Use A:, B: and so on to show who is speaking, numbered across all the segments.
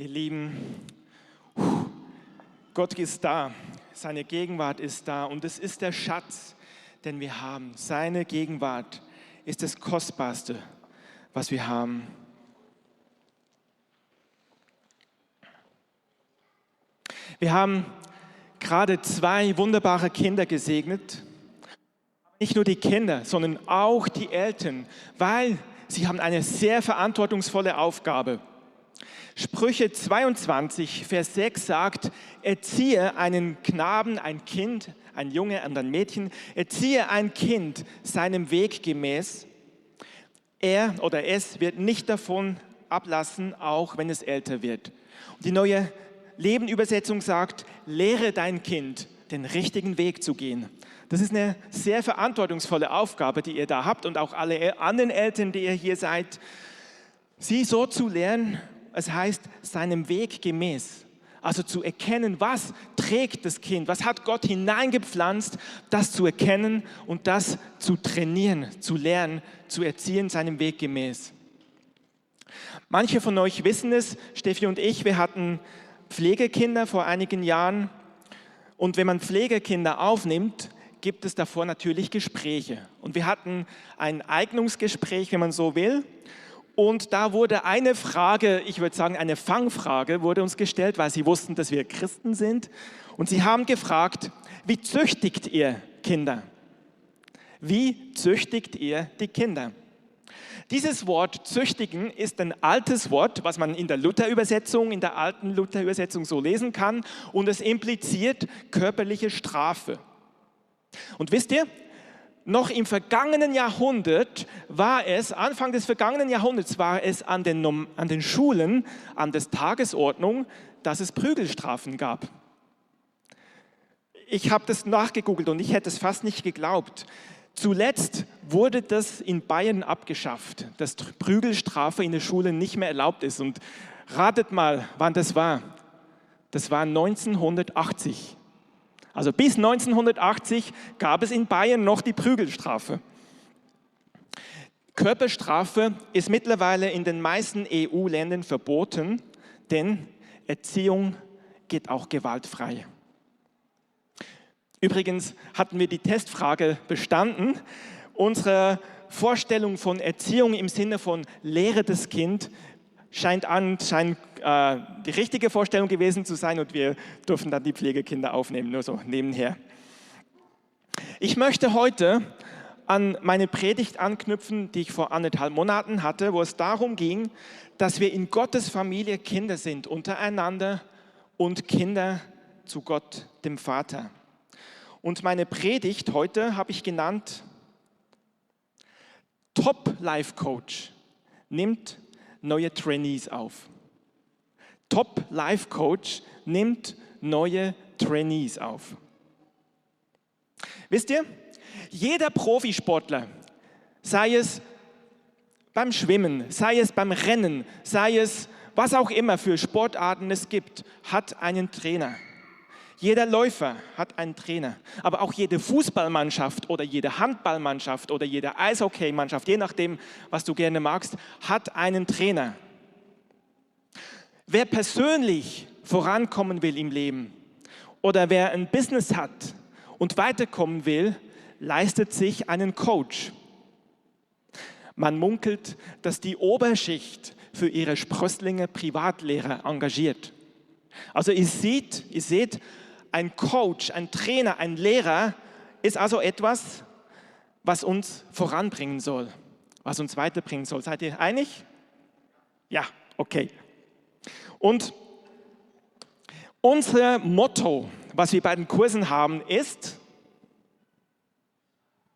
A: Ihr Lieben, Gott ist da, seine Gegenwart ist da und es ist der Schatz, den wir haben. Seine Gegenwart ist das Kostbarste, was wir haben. Wir haben gerade zwei wunderbare Kinder gesegnet. Nicht nur die Kinder, sondern auch die Eltern, weil sie haben eine sehr verantwortungsvolle Aufgabe. Sprüche 22, Vers 6 sagt, erziehe einen Knaben, ein Kind, ein Junge und ein Mädchen, erziehe ein Kind seinem Weg gemäß. Er oder es wird nicht davon ablassen, auch wenn es älter wird. Die neue Lebenübersetzung sagt, lehre dein Kind, den richtigen Weg zu gehen. Das ist eine sehr verantwortungsvolle Aufgabe, die ihr da habt und auch alle anderen Eltern, die ihr hier seid, sie so zu lernen, es heißt, seinem Weg gemäß. Also zu erkennen, was trägt das Kind, was hat Gott hineingepflanzt, das zu erkennen und das zu trainieren, zu lernen, zu erziehen, seinem Weg gemäß. Manche von euch wissen es, Steffi und ich, wir hatten Pflegekinder vor einigen Jahren. Und wenn man Pflegekinder aufnimmt, gibt es davor natürlich Gespräche. Und wir hatten ein Eignungsgespräch, wenn man so will. Und da wurde eine Frage, ich würde sagen eine Fangfrage, wurde uns gestellt, weil sie wussten, dass wir Christen sind. Und sie haben gefragt, wie züchtigt ihr Kinder? Wie züchtigt ihr die Kinder? Dieses Wort züchtigen ist ein altes Wort, was man in der Luther-Übersetzung, in der alten Luther-Übersetzung so lesen kann und es impliziert körperliche Strafe. Und wisst ihr, noch im vergangenen Jahrhundert war es, Anfang des vergangenen Jahrhunderts war es an den, an den Schulen, an der Tagesordnung, dass es Prügelstrafen gab. Ich habe das nachgegoogelt und ich hätte es fast nicht geglaubt. Zuletzt wurde das in Bayern abgeschafft, dass Prügelstrafe in der Schule nicht mehr erlaubt ist. Und ratet mal, wann das war. Das war 1980. Also bis 1980 gab es in Bayern noch die Prügelstrafe. Körperstrafe ist mittlerweile in den meisten EU-Ländern verboten, denn Erziehung geht auch gewaltfrei. Übrigens hatten wir die Testfrage bestanden. Unsere Vorstellung von Erziehung im Sinne von Lehre des Kind scheint an, scheint äh, die richtige Vorstellung gewesen zu sein und wir dürfen dann die Pflegekinder aufnehmen, nur so nebenher. Ich möchte heute an meine Predigt anknüpfen, die ich vor anderthalb Monaten hatte, wo es darum ging, dass wir in Gottes Familie Kinder sind, untereinander und Kinder zu Gott, dem Vater. Und meine Predigt heute habe ich genannt Top Life Coach nimmt neue Trainees auf. Top Life Coach nimmt neue Trainees auf. Wisst ihr, jeder Profisportler, sei es beim Schwimmen, sei es beim Rennen, sei es was auch immer für Sportarten es gibt, hat einen Trainer. Jeder Läufer hat einen Trainer, aber auch jede Fußballmannschaft oder jede Handballmannschaft oder jede Eishockeymannschaft, je nachdem, was du gerne magst, hat einen Trainer. Wer persönlich vorankommen will im Leben oder wer ein Business hat und weiterkommen will, leistet sich einen Coach. Man munkelt, dass die Oberschicht für ihre Sprösslinge Privatlehrer engagiert. Also ihr seht, ihr seht, ein Coach, ein Trainer, ein Lehrer ist also etwas, was uns voranbringen soll, was uns weiterbringen soll. Seid ihr einig? Ja, okay. Und unser Motto, was wir bei den Kursen haben, ist,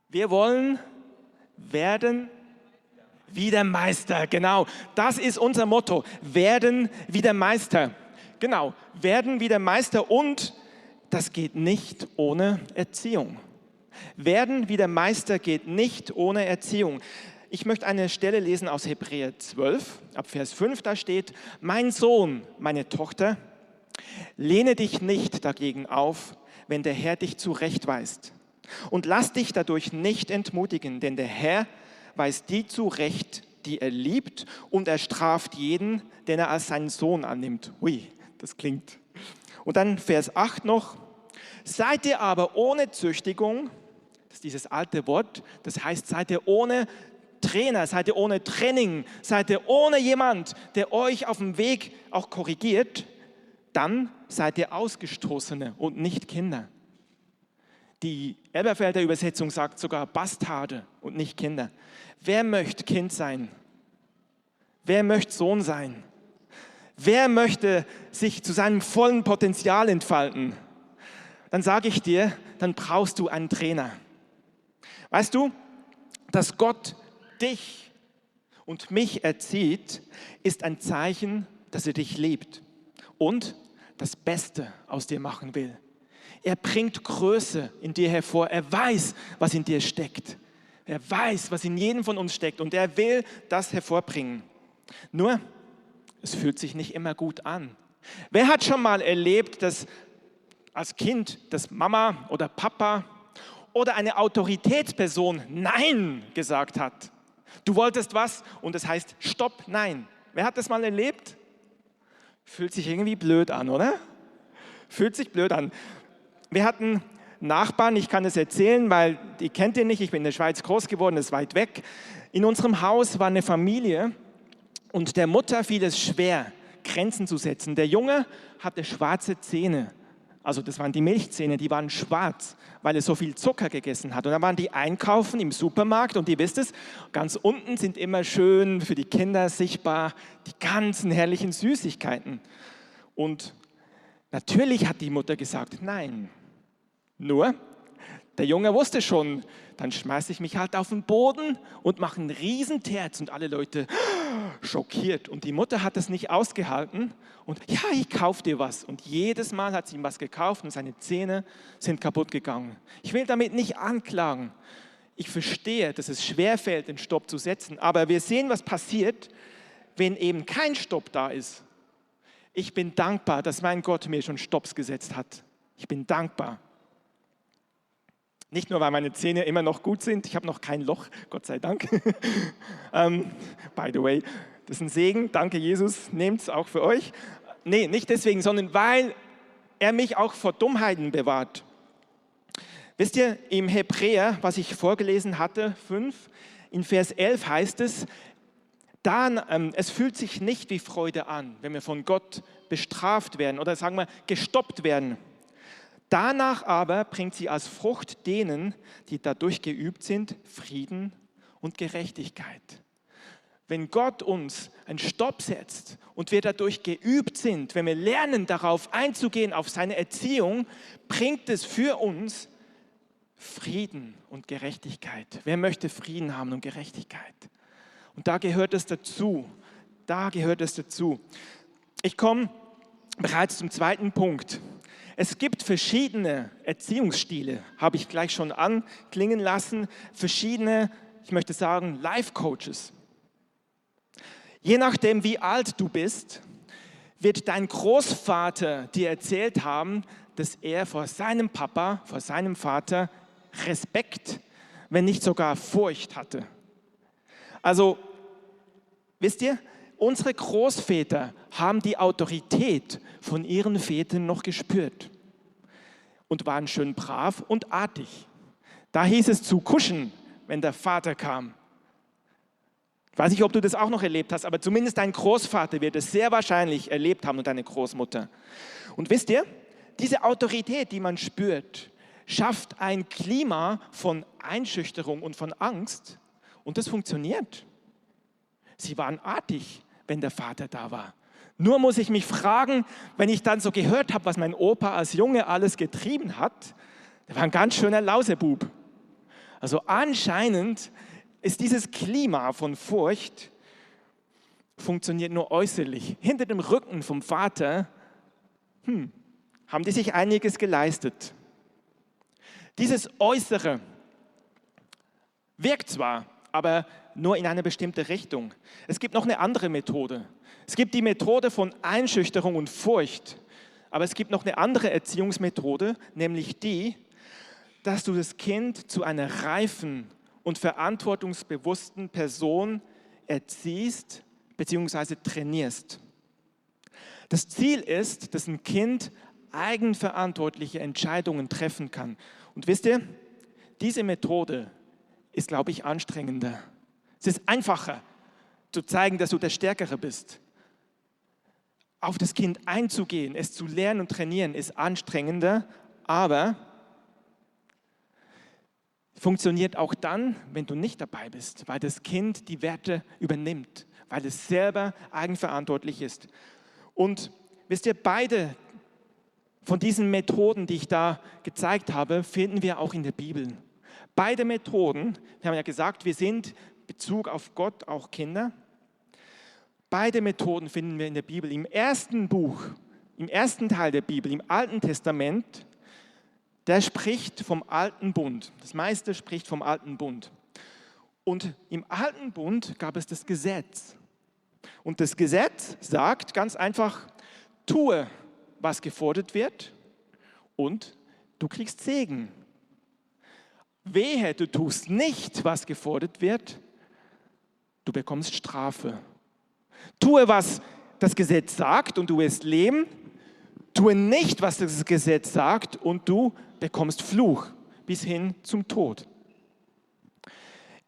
A: wir wollen werden wie der Meister. Genau, das ist unser Motto. Werden wie der Meister. Genau, werden wie der Meister und das geht nicht ohne Erziehung. Werden wie der Meister geht nicht ohne Erziehung. Ich möchte eine Stelle lesen aus Hebräer 12, ab Vers 5, da steht, mein Sohn, meine Tochter, lehne dich nicht dagegen auf, wenn der Herr dich zurechtweist. Und lass dich dadurch nicht entmutigen, denn der Herr weist die zurecht, die er liebt und er straft jeden, den er als seinen Sohn annimmt. Ui, das klingt. Und dann Vers 8 noch. Seid ihr aber ohne Züchtigung, das ist dieses alte Wort, das heißt, seid ihr ohne Trainer, seid ihr ohne Training, seid ihr ohne jemand, der euch auf dem Weg auch korrigiert, dann seid ihr Ausgestoßene und nicht Kinder. Die Elberfelder Übersetzung sagt sogar Bastarde und nicht Kinder. Wer möchte Kind sein? Wer möchte Sohn sein? Wer möchte sich zu seinem vollen Potenzial entfalten? Dann sage ich dir, dann brauchst du einen Trainer. Weißt du, dass Gott dich und mich erzieht, ist ein Zeichen, dass er dich liebt und das Beste aus dir machen will. Er bringt Größe in dir hervor. Er weiß, was in dir steckt. Er weiß, was in jedem von uns steckt und er will das hervorbringen. Nur, es fühlt sich nicht immer gut an. Wer hat schon mal erlebt, dass als Kind, dass Mama oder Papa oder eine Autoritätsperson Nein gesagt hat? Du wolltest was und es heißt Stopp, Nein. Wer hat das mal erlebt? Fühlt sich irgendwie blöd an, oder? Fühlt sich blöd an. Wir hatten Nachbarn, ich kann es erzählen, weil die kennt ihr nicht, ich bin in der Schweiz groß geworden, ist weit weg. In unserem Haus war eine Familie und der Mutter fiel es schwer, Grenzen zu setzen. Der Junge hatte schwarze Zähne. Also das waren die Milchzähne, die waren schwarz, weil er so viel Zucker gegessen hat. Und dann waren die einkaufen im Supermarkt und ihr wisst es, ganz unten sind immer schön für die Kinder sichtbar die ganzen herrlichen Süßigkeiten. Und natürlich hat die Mutter gesagt, nein. Nur, der Junge wusste schon, dann schmeiße ich mich halt auf den Boden und mache einen riesen Terz und alle Leute schockiert. Und die Mutter hat das nicht ausgehalten und ja, ich kaufe dir was. Und jedes Mal hat sie ihm was gekauft und seine Zähne sind kaputt gegangen. Ich will damit nicht anklagen. Ich verstehe, dass es schwerfällt, den Stopp zu setzen. Aber wir sehen, was passiert, wenn eben kein Stopp da ist. Ich bin dankbar, dass mein Gott mir schon Stopps gesetzt hat. Ich bin dankbar. Nicht nur, weil meine Zähne immer noch gut sind, ich habe noch kein Loch, Gott sei Dank. um, ähm, by the way, das ist ein Segen, danke Jesus, nehmt es auch für euch. Nee, nicht deswegen, sondern weil er mich auch vor Dummheiten bewahrt. Wisst ihr, im Hebräer, was ich vorgelesen hatte, 5, in Vers 11 heißt es, dann, ähm, es fühlt sich nicht wie Freude an, wenn wir von Gott bestraft werden oder sagen wir gestoppt werden. Danach aber bringt sie als Frucht denen, die dadurch geübt sind, Frieden und Gerechtigkeit. Wenn Gott uns einen Stopp setzt und wir dadurch geübt sind, wenn wir lernen darauf einzugehen, auf seine Erziehung, bringt es für uns Frieden und Gerechtigkeit. Wer möchte Frieden haben und Gerechtigkeit? Und da gehört es dazu. Da gehört es dazu. Ich komme bereits zum zweiten Punkt. Es gibt verschiedene Erziehungsstile, habe ich gleich schon anklingen lassen, verschiedene, ich möchte sagen, Life-Coaches. Je nachdem, wie alt du bist, wird dein Großvater dir erzählt haben, dass er vor seinem Papa, vor seinem Vater Respekt, wenn nicht sogar Furcht hatte. Also, wisst ihr, unsere Großväter haben die Autorität von ihren Vätern noch gespürt und waren schön brav und artig. Da hieß es zu kuschen, wenn der Vater kam. Ich weiß nicht, ob du das auch noch erlebt hast, aber zumindest dein Großvater wird es sehr wahrscheinlich erlebt haben und deine Großmutter. Und wisst ihr, diese Autorität, die man spürt, schafft ein Klima von Einschüchterung und von Angst und das funktioniert. Sie waren artig, wenn der Vater da war. Nur muss ich mich fragen, wenn ich dann so gehört habe, was mein Opa als Junge alles getrieben hat, der war ein ganz schöner Lausebub. Also anscheinend ist dieses Klima von Furcht funktioniert nur äußerlich. Hinter dem Rücken vom Vater hm, haben die sich einiges geleistet. Dieses Äußere wirkt zwar, aber nur in eine bestimmte Richtung. Es gibt noch eine andere Methode. Es gibt die Methode von Einschüchterung und Furcht, aber es gibt noch eine andere Erziehungsmethode, nämlich die, dass du das Kind zu einer reifen und verantwortungsbewussten Person erziehst bzw. trainierst. Das Ziel ist, dass ein Kind eigenverantwortliche Entscheidungen treffen kann. Und wisst ihr, diese Methode ist, glaube ich, anstrengender. Es ist einfacher zu zeigen, dass du der Stärkere bist. Auf das Kind einzugehen, es zu lernen und trainieren, ist anstrengender, aber funktioniert auch dann, wenn du nicht dabei bist, weil das Kind die Werte übernimmt, weil es selber eigenverantwortlich ist. Und wisst ihr, beide von diesen Methoden, die ich da gezeigt habe, finden wir auch in der Bibel. Beide Methoden, wir haben ja gesagt, wir sind Bezug auf Gott auch Kinder. Beide Methoden finden wir in der Bibel. Im ersten Buch, im ersten Teil der Bibel, im Alten Testament, der spricht vom alten Bund. Das meiste spricht vom alten Bund. Und im alten Bund gab es das Gesetz. Und das Gesetz sagt ganz einfach, tue, was gefordert wird und du kriegst Segen. Wehe, du tust nicht, was gefordert wird, du bekommst Strafe. Tue, was das Gesetz sagt und du wirst leben. Tue nicht, was das Gesetz sagt und du bekommst Fluch bis hin zum Tod.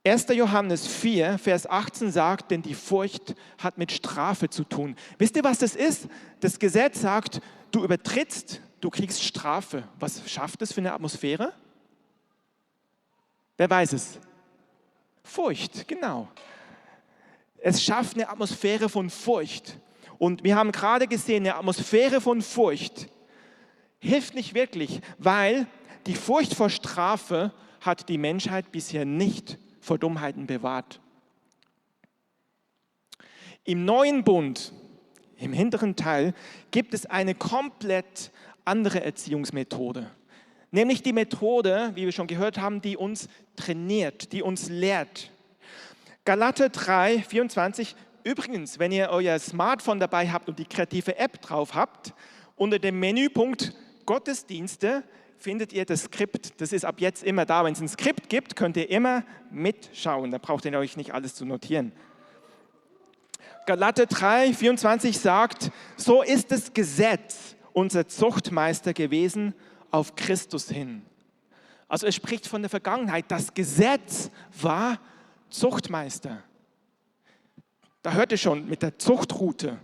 A: 1. Johannes 4, Vers 18 sagt, denn die Furcht hat mit Strafe zu tun. Wisst ihr, was das ist? Das Gesetz sagt, du übertrittst, du kriegst Strafe. Was schafft es für eine Atmosphäre? Wer weiß es? Furcht, genau. Es schafft eine Atmosphäre von Furcht. Und wir haben gerade gesehen, eine Atmosphäre von Furcht hilft nicht wirklich, weil die Furcht vor Strafe hat die Menschheit bisher nicht vor Dummheiten bewahrt. Im neuen Bund, im hinteren Teil, gibt es eine komplett andere Erziehungsmethode. Nämlich die Methode, wie wir schon gehört haben, die uns trainiert, die uns lehrt. Galater 3, 24. Übrigens, wenn ihr euer Smartphone dabei habt und die kreative App drauf habt, unter dem Menüpunkt Gottesdienste findet ihr das Skript. Das ist ab jetzt immer da. Wenn es ein Skript gibt, könnt ihr immer mitschauen. Da braucht ihr euch nicht alles zu notieren. Galater 3, 24 sagt, so ist das Gesetz unser Zuchtmeister gewesen auf Christus hin. Also es spricht von der Vergangenheit. Das Gesetz war Zuchtmeister. Da hört ihr schon mit der Zuchtroute.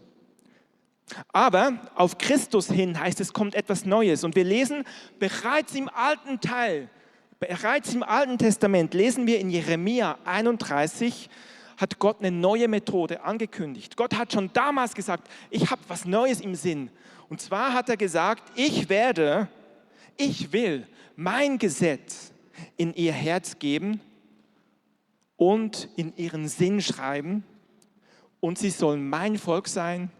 A: Aber auf Christus hin heißt es, kommt etwas Neues. Und wir lesen bereits im alten Teil, bereits im Alten Testament, lesen wir in Jeremia 31, hat Gott eine neue Methode angekündigt. Gott hat schon damals gesagt, ich habe was Neues im Sinn. Und zwar hat er gesagt, ich werde, ich will mein Gesetz in ihr Herz geben und in ihren Sinn schreiben. Und sie sollen mein Volk sein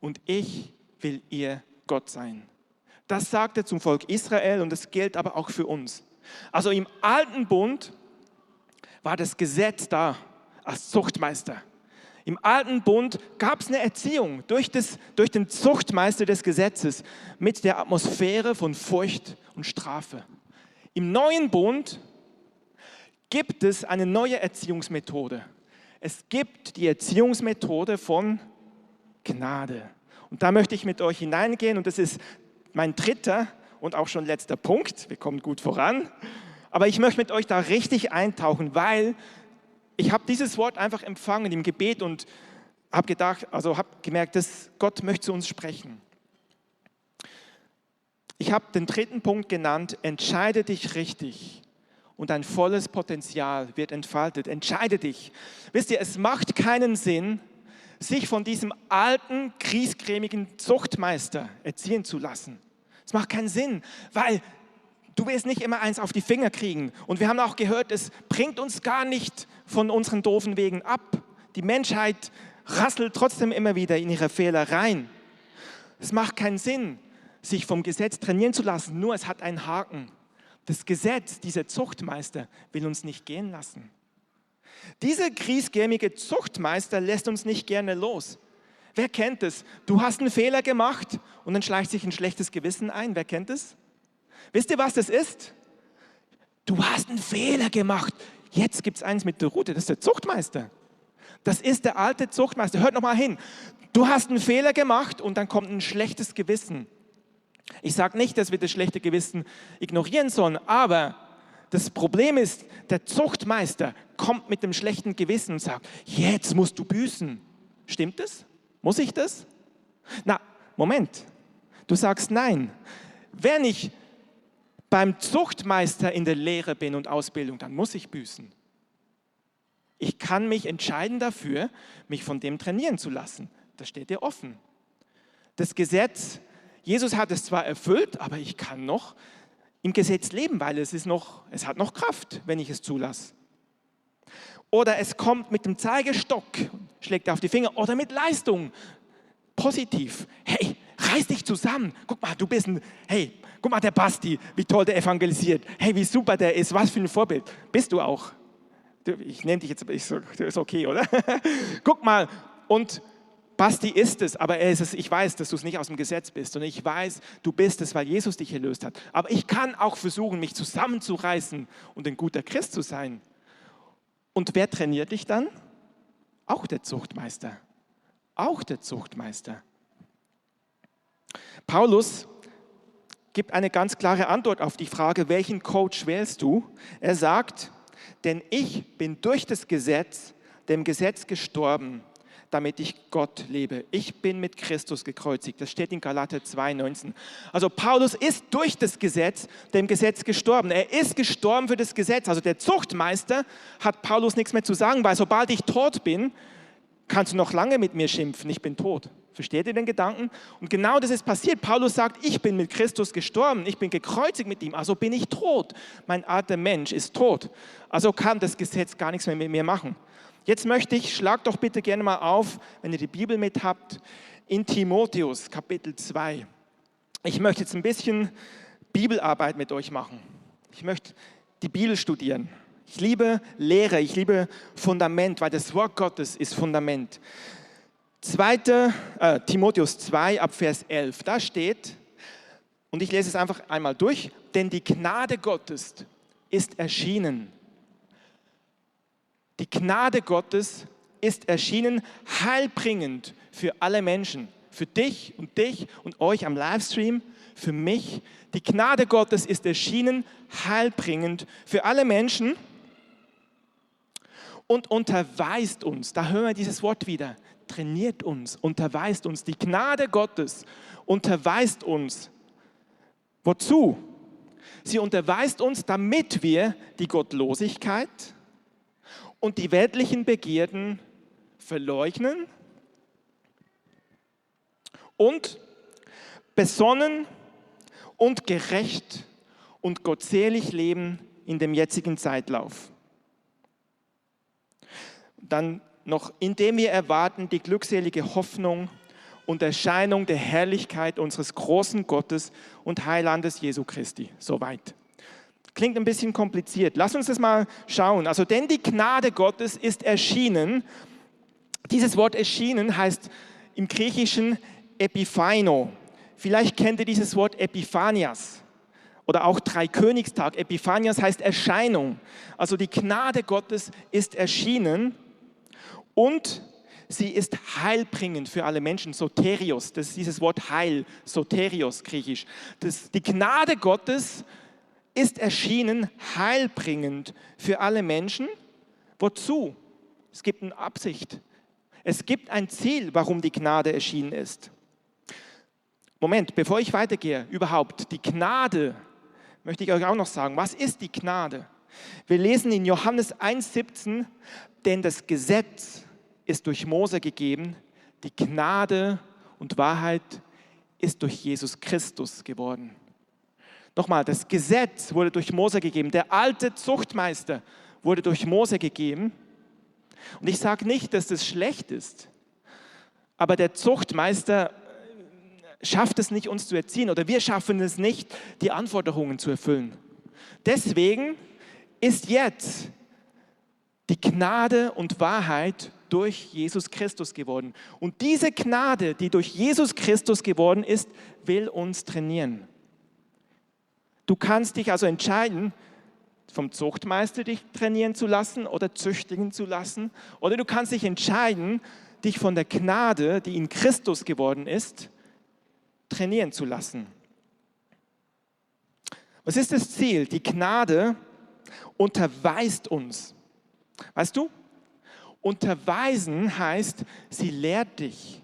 A: und ich will ihr Gott sein. Das sagt er zum Volk Israel und das gilt aber auch für uns. Also im alten Bund war das Gesetz da als Zuchtmeister. Im alten Bund gab es eine Erziehung durch, das, durch den Zuchtmeister des Gesetzes mit der Atmosphäre von Furcht und Strafe. Im neuen Bund gibt es eine neue Erziehungsmethode. Es gibt die Erziehungsmethode von Gnade. Und da möchte ich mit euch hineingehen und das ist mein dritter und auch schon letzter Punkt. Wir kommen gut voran. Aber ich möchte mit euch da richtig eintauchen, weil ich habe dieses Wort einfach empfangen im Gebet und habe gedacht, also habe gemerkt, dass Gott möchte zu uns sprechen. Ich habe den dritten Punkt genannt, entscheide dich richtig und dein volles Potenzial wird entfaltet. Entscheide dich. Wisst ihr, es macht keinen Sinn, sich von diesem alten, kriescremigen Zuchtmeister erziehen zu lassen. Es macht keinen Sinn, weil du wirst nicht immer eins auf die Finger kriegen. Und wir haben auch gehört, es bringt uns gar nicht von unseren doofen Wegen ab. Die Menschheit rasselt trotzdem immer wieder in ihre Fehler rein. Es macht keinen Sinn, sich vom Gesetz trainieren zu lassen, nur es hat einen Haken. Das Gesetz, dieser Zuchtmeister, will uns nicht gehen lassen. Dieser griesgämige Zuchtmeister lässt uns nicht gerne los. Wer kennt es? Du hast einen Fehler gemacht und dann schleicht sich ein schlechtes Gewissen ein. Wer kennt es? Wisst ihr, was das ist? Du hast einen Fehler gemacht. Jetzt gibt es eins mit der Route, das ist der Zuchtmeister. Das ist der alte Zuchtmeister. Hört noch mal hin. Du hast einen Fehler gemacht und dann kommt ein schlechtes Gewissen. Ich sage nicht, dass wir das schlechte Gewissen ignorieren sollen, aber das Problem ist, der Zuchtmeister kommt mit dem schlechten Gewissen und sagt, jetzt musst du büßen. Stimmt das? Muss ich das? Na, Moment. Du sagst nein. Wenn ich beim Zuchtmeister in der Lehre bin und Ausbildung, dann muss ich büßen. Ich kann mich entscheiden dafür, mich von dem trainieren zu lassen. Das steht dir offen. Das Gesetz, Jesus hat es zwar erfüllt, aber ich kann noch im Gesetz leben, weil es, ist noch, es hat noch Kraft, wenn ich es zulasse. Oder es kommt mit dem Zeigestock, schlägt auf die Finger, oder mit Leistung, positiv. Hey, reiß dich zusammen. Guck mal, du bist ein, hey, guck mal, der Basti, wie toll der evangelisiert. Hey, wie super der ist, was für ein Vorbild. Bist du auch. Ich nenne dich jetzt, ist okay, oder? guck mal, und Basti ist es, aber er ist es, ich weiß, dass du es nicht aus dem Gesetz bist und ich weiß, du bist es, weil Jesus dich erlöst hat. Aber ich kann auch versuchen, mich zusammenzureißen und ein guter Christ zu sein. Und wer trainiert dich dann? Auch der Zuchtmeister. Auch der Zuchtmeister. Paulus gibt eine ganz klare Antwort auf die Frage, welchen Coach wählst du? Er sagt, denn ich bin durch das Gesetz, dem Gesetz gestorben damit ich Gott lebe. Ich bin mit Christus gekreuzigt. Das steht in Galater 2,19. Also Paulus ist durch das Gesetz, dem Gesetz gestorben. Er ist gestorben für das Gesetz. Also der Zuchtmeister hat Paulus nichts mehr zu sagen, weil sobald ich tot bin, kannst du noch lange mit mir schimpfen. Ich bin tot. Versteht ihr den Gedanken? Und genau das ist passiert. Paulus sagt, ich bin mit Christus gestorben, ich bin gekreuzigt mit ihm, also bin ich tot. Mein alter Mensch ist tot. Also kann das Gesetz gar nichts mehr mit mir machen. Jetzt möchte ich, schlag doch bitte gerne mal auf, wenn ihr die Bibel mit habt, in Timotheus Kapitel 2. Ich möchte jetzt ein bisschen Bibelarbeit mit euch machen. Ich möchte die Bibel studieren. Ich liebe Lehre, ich liebe Fundament, weil das Wort Gottes ist Fundament. 2. Äh, Timotheus 2 ab Vers 11, da steht, und ich lese es einfach einmal durch, denn die Gnade Gottes ist erschienen die Gnade Gottes ist erschienen, heilbringend für alle Menschen, für dich und dich und euch am Livestream, für mich. Die Gnade Gottes ist erschienen, heilbringend für alle Menschen und unterweist uns. Da hören wir dieses Wort wieder. Trainiert uns, unterweist uns. Die Gnade Gottes unterweist uns. Wozu? Sie unterweist uns, damit wir die Gottlosigkeit, und die weltlichen Begierden verleugnen und besonnen und gerecht und gottselig leben in dem jetzigen Zeitlauf. Dann noch, indem wir erwarten die glückselige Hoffnung und Erscheinung der Herrlichkeit unseres großen Gottes und Heilandes Jesu Christi. Soweit. Klingt ein bisschen kompliziert. Lass uns das mal schauen. Also, denn die Gnade Gottes ist erschienen. Dieses Wort erschienen heißt im Griechischen Epiphaino. Vielleicht kennt ihr dieses Wort Epiphanias oder auch Dreikönigstag. Epiphanias heißt Erscheinung. Also die Gnade Gottes ist erschienen und sie ist heilbringend für alle Menschen. Soterios, das ist dieses Wort Heil, Soterios griechisch. Das, die Gnade Gottes ist erschienen heilbringend für alle Menschen. Wozu? Es gibt eine Absicht. Es gibt ein Ziel, warum die Gnade erschienen ist. Moment, bevor ich weitergehe, überhaupt, die Gnade, möchte ich euch auch noch sagen, was ist die Gnade? Wir lesen in Johannes 1,17, denn das Gesetz ist durch Mose gegeben, die Gnade und Wahrheit ist durch Jesus Christus geworden. Nochmal, das Gesetz wurde durch Mose gegeben. Der alte Zuchtmeister wurde durch Mose gegeben. Und ich sage nicht, dass das schlecht ist, aber der Zuchtmeister schafft es nicht, uns zu erziehen oder wir schaffen es nicht, die Anforderungen zu erfüllen. Deswegen ist jetzt die Gnade und Wahrheit durch Jesus Christus geworden. Und diese Gnade, die durch Jesus Christus geworden ist, will uns trainieren. Du kannst dich also entscheiden, vom Zuchtmeister dich trainieren zu lassen oder züchtigen zu lassen. Oder du kannst dich entscheiden, dich von der Gnade, die in Christus geworden ist, trainieren zu lassen. Was ist das Ziel? Die Gnade unterweist uns. Weißt du? Unterweisen heißt, sie lehrt dich.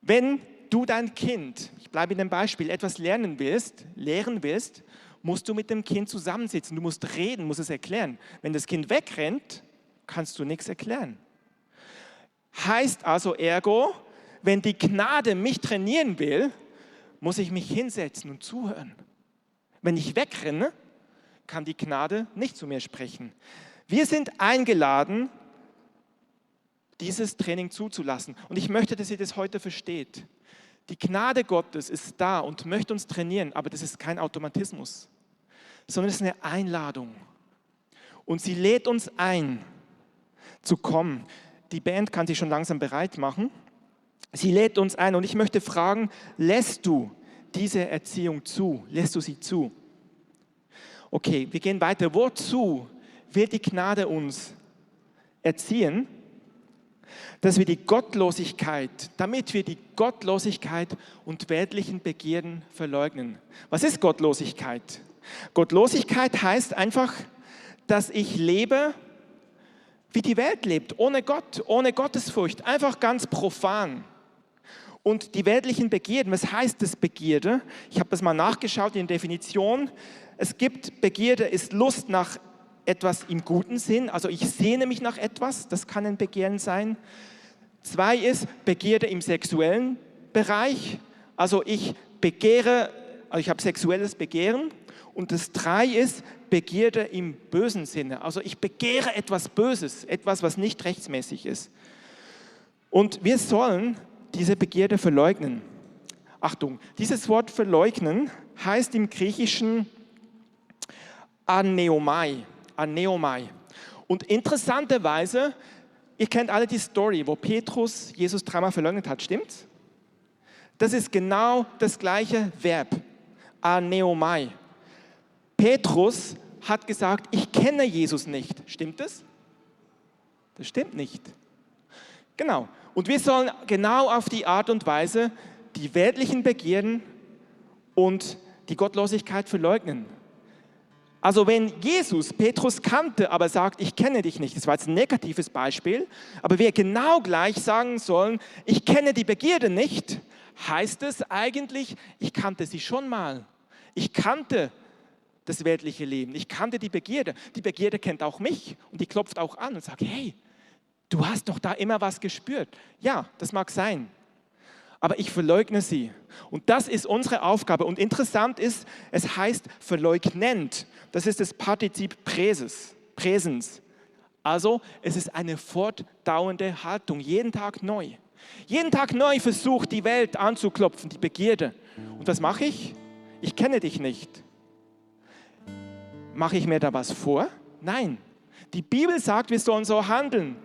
A: Wenn du dein Kind, ich bleibe in dem Beispiel, etwas lernen willst, lehren willst, musst du mit dem Kind zusammensitzen. Du musst reden, musst es erklären. Wenn das Kind wegrennt, kannst du nichts erklären. Heißt also ergo, wenn die Gnade mich trainieren will, muss ich mich hinsetzen und zuhören. Wenn ich wegrenne, kann die Gnade nicht zu mir sprechen. Wir sind eingeladen, dieses Training zuzulassen. Und ich möchte, dass ihr das heute versteht. Die Gnade Gottes ist da und möchte uns trainieren, aber das ist kein Automatismus, sondern es ist eine Einladung. Und sie lädt uns ein, zu kommen. Die Band kann sich schon langsam bereit machen. Sie lädt uns ein und ich möchte fragen, lässt du diese Erziehung zu? Lässt du sie zu? Okay, wir gehen weiter. Wozu wird die Gnade uns erziehen? Dass wir die Gottlosigkeit, damit wir die Gottlosigkeit und weltlichen Begierden verleugnen. Was ist Gottlosigkeit? Gottlosigkeit heißt einfach, dass ich lebe, wie die Welt lebt, ohne Gott, ohne Gottesfurcht, einfach ganz profan. Und die weltlichen Begierden, was heißt das Begierde? Ich habe das mal nachgeschaut in der Definition. Es gibt Begierde, ist Lust nach etwas im guten Sinn, also ich sehne mich nach etwas, das kann ein Begehren sein. Zwei ist Begierde im sexuellen Bereich, also ich begehre, also ich habe sexuelles Begehren. Und das drei ist Begierde im bösen Sinne, also ich begehre etwas Böses, etwas, was nicht rechtsmäßig ist. Und wir sollen diese Begierde verleugnen. Achtung, dieses Wort verleugnen heißt im Griechischen aneomai. Aneomai. Und interessanterweise, ihr kennt alle die Story, wo Petrus Jesus dreimal verleugnet hat, stimmt's? Das ist genau das gleiche Verb, aneomai. Petrus hat gesagt, ich kenne Jesus nicht. Stimmt es? Das stimmt nicht. Genau. Und wir sollen genau auf die Art und Weise die weltlichen Begierden und die Gottlosigkeit verleugnen. Also wenn Jesus Petrus kannte, aber sagt, ich kenne dich nicht, das war jetzt ein negatives Beispiel, aber wir genau gleich sagen sollen, ich kenne die Begierde nicht, heißt es eigentlich, ich kannte sie schon mal. Ich kannte das weltliche Leben, ich kannte die Begierde. Die Begierde kennt auch mich und die klopft auch an und sagt, hey, du hast doch da immer was gespürt. Ja, das mag sein aber ich verleugne sie. Und das ist unsere Aufgabe. Und interessant ist, es heißt verleugnend. Das ist das Partizip Präses, Präsens. Also es ist eine fortdauernde Haltung, jeden Tag neu. Jeden Tag neu versucht die Welt anzuklopfen, die Begierde. Und was mache ich? Ich kenne dich nicht. Mache ich mir da was vor? Nein. Die Bibel sagt, wir sollen so handeln.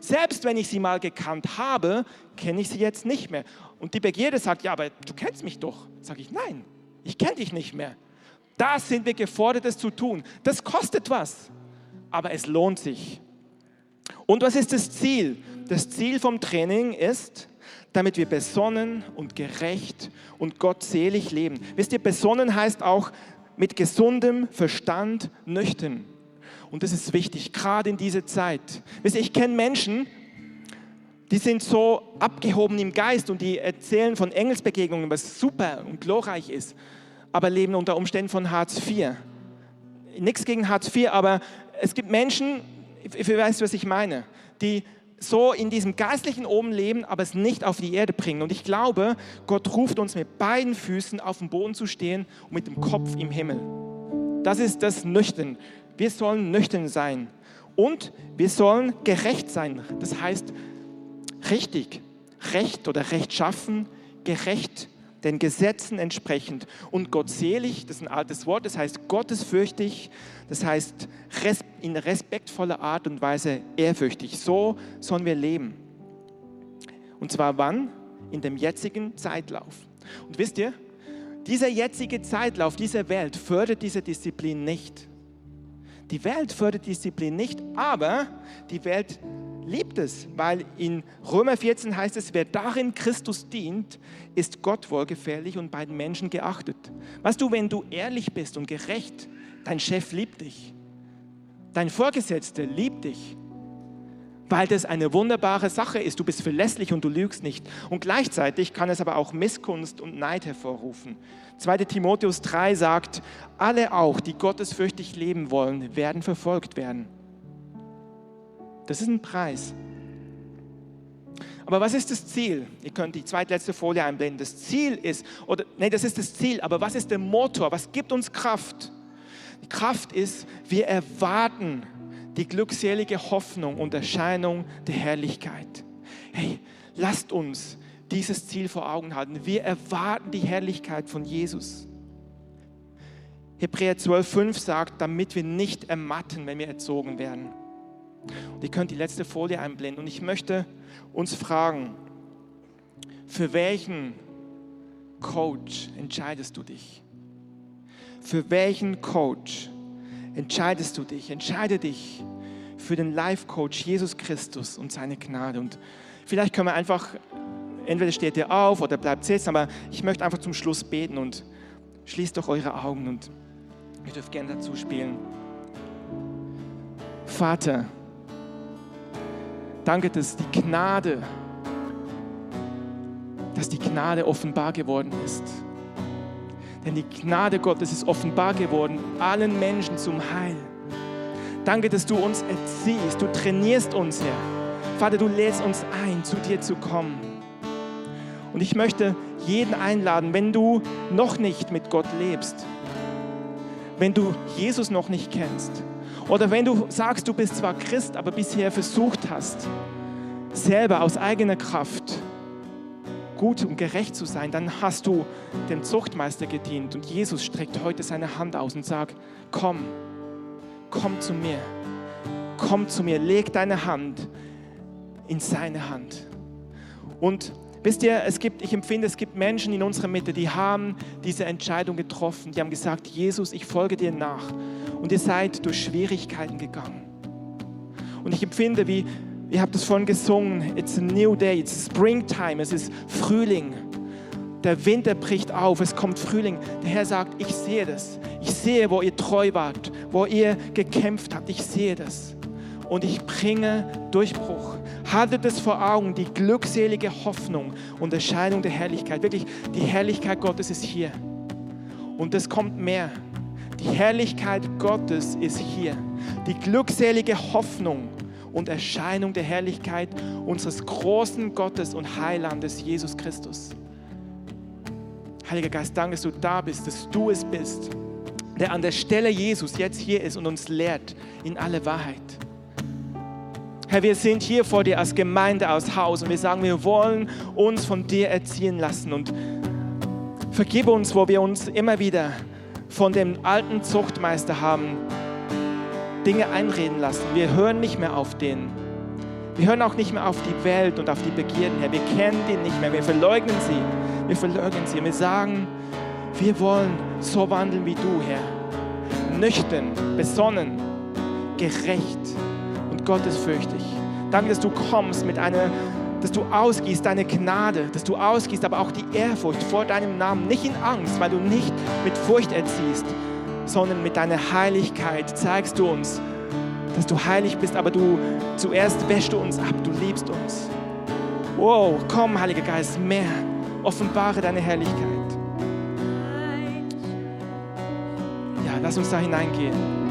A: Selbst wenn ich sie mal gekannt habe, kenne ich sie jetzt nicht mehr. Und die Begierde sagt, ja, aber du kennst mich doch. Sage ich, nein, ich kenne dich nicht mehr. Das sind wir gefordert, es zu tun. Das kostet was, aber es lohnt sich. Und was ist das Ziel? Das Ziel vom Training ist, damit wir besonnen und gerecht und gottselig leben. Wisst ihr, besonnen heißt auch mit gesundem Verstand nüchtern. Und das ist wichtig, gerade in dieser Zeit. Wisst ihr, ich kenne Menschen, die sind so abgehoben im Geist und die erzählen von Engelsbegegnungen, was super und glorreich ist, aber leben unter Umständen von Hartz IV. Nichts gegen Hartz IV, aber es gibt Menschen, ich weiß, was ich meine, die so in diesem geistlichen Oben leben, aber es nicht auf die Erde bringen. Und ich glaube, Gott ruft uns mit beiden Füßen auf dem Boden zu stehen und mit dem Kopf im Himmel. Das ist das Nüchtern. Wir sollen nüchtern sein. Und wir sollen gerecht sein. Das heißt, richtig, recht oder rechtschaffen, gerecht, den Gesetzen entsprechend und gottselig, das ist ein altes Wort, das heißt gottesfürchtig, das heißt in respektvoller Art und Weise ehrfürchtig. So sollen wir leben. Und zwar wann? In dem jetzigen Zeitlauf. Und wisst ihr, dieser jetzige Zeitlauf dieser Welt fördert diese Disziplin nicht. Die Welt fördert Disziplin nicht, aber die Welt liebt es, weil in Römer 14 heißt es, wer darin Christus dient, ist Gott wohlgefällig und bei den Menschen geachtet. Weißt du, wenn du ehrlich bist und gerecht, dein Chef liebt dich, dein Vorgesetzter liebt dich, weil das eine wunderbare Sache ist. Du bist verlässlich und du lügst nicht. Und gleichzeitig kann es aber auch Missgunst und Neid hervorrufen. 2 Timotheus 3 sagt, alle auch, die gottesfürchtig leben wollen, werden verfolgt werden. Das ist ein Preis. Aber was ist das Ziel? Ihr könnt die zweitletzte Folie einblenden. Das Ziel ist, oder nee, das ist das Ziel, aber was ist der Motor? Was gibt uns Kraft? Die Kraft ist, wir erwarten die glückselige Hoffnung und Erscheinung der Herrlichkeit. Hey, lasst uns dieses Ziel vor Augen halten. Wir erwarten die Herrlichkeit von Jesus. Hebräer 12,5 sagt, damit wir nicht ermatten, wenn wir erzogen werden. Und ihr könnt die letzte Folie einblenden. Und ich möchte uns fragen, für welchen Coach entscheidest du dich? Für welchen Coach entscheidest du dich? Entscheide dich für den Life-Coach Jesus Christus und seine Gnade. Und vielleicht können wir einfach, entweder steht ihr auf oder bleibt sitzen, aber ich möchte einfach zum Schluss beten und schließt doch eure Augen und ihr dürft gerne dazu spielen. Vater, Danke, dass die Gnade, dass die Gnade offenbar geworden ist. Denn die Gnade Gottes ist offenbar geworden, allen Menschen zum Heil. Danke, dass du uns erziehst, du trainierst uns, Herr. Vater, du lädst uns ein, zu dir zu kommen. Und ich möchte jeden einladen, wenn du noch nicht mit Gott lebst, wenn du Jesus noch nicht kennst, oder wenn du sagst, du bist zwar Christ, aber bisher versucht hast, selber aus eigener Kraft gut und gerecht zu sein, dann hast du dem Zuchtmeister gedient. Und Jesus streckt heute seine Hand aus und sagt, komm, komm zu mir, komm zu mir, leg deine Hand in seine Hand. Und wisst ihr, es gibt, ich empfinde, es gibt Menschen in unserer Mitte, die haben diese Entscheidung getroffen. Die haben gesagt, Jesus, ich folge dir nach und ihr seid durch Schwierigkeiten gegangen. Und ich empfinde, wie, ihr habt es vorhin gesungen, it's a new day, it's springtime, es ist Frühling. Der Winter bricht auf, es kommt Frühling. Der Herr sagt, ich sehe das. Ich sehe, wo ihr treu wart, wo ihr gekämpft habt. Ich sehe das. Und ich bringe Durchbruch. Haltet es vor Augen, die glückselige Hoffnung und Erscheinung der Herrlichkeit. Wirklich, die Herrlichkeit Gottes ist hier. Und es kommt mehr. Die Herrlichkeit Gottes ist hier. Die glückselige Hoffnung und Erscheinung der Herrlichkeit unseres großen Gottes und Heilandes Jesus Christus. Heiliger Geist, danke, dass du da bist, dass du es bist, der an der Stelle Jesus jetzt hier ist und uns lehrt in alle Wahrheit. Herr, wir sind hier vor dir als Gemeinde aus Haus und wir sagen, wir wollen uns von dir erziehen lassen und vergib uns, wo wir uns immer wieder von dem alten Zuchtmeister haben Dinge einreden lassen. Wir hören nicht mehr auf den. Wir hören auch nicht mehr auf die Welt und auf die Begierden, Herr. Wir kennen den nicht mehr. Wir verleugnen sie. Wir verleugnen sie. Wir sagen, wir wollen so wandeln wie du, Herr. Nüchtern, besonnen, gerecht und gottesfürchtig. Danke, dass du kommst mit einer dass du ausgießt deine Gnade, dass du ausgießt, aber auch die Ehrfurcht vor deinem Namen, nicht in Angst, weil du nicht mit Furcht erziehst, sondern mit deiner Heiligkeit zeigst du uns, dass du heilig bist, aber du zuerst wäschst du uns ab, du liebst uns. Wow, komm, Heiliger Geist, mehr, offenbare deine Herrlichkeit. Ja, lass uns da hineingehen.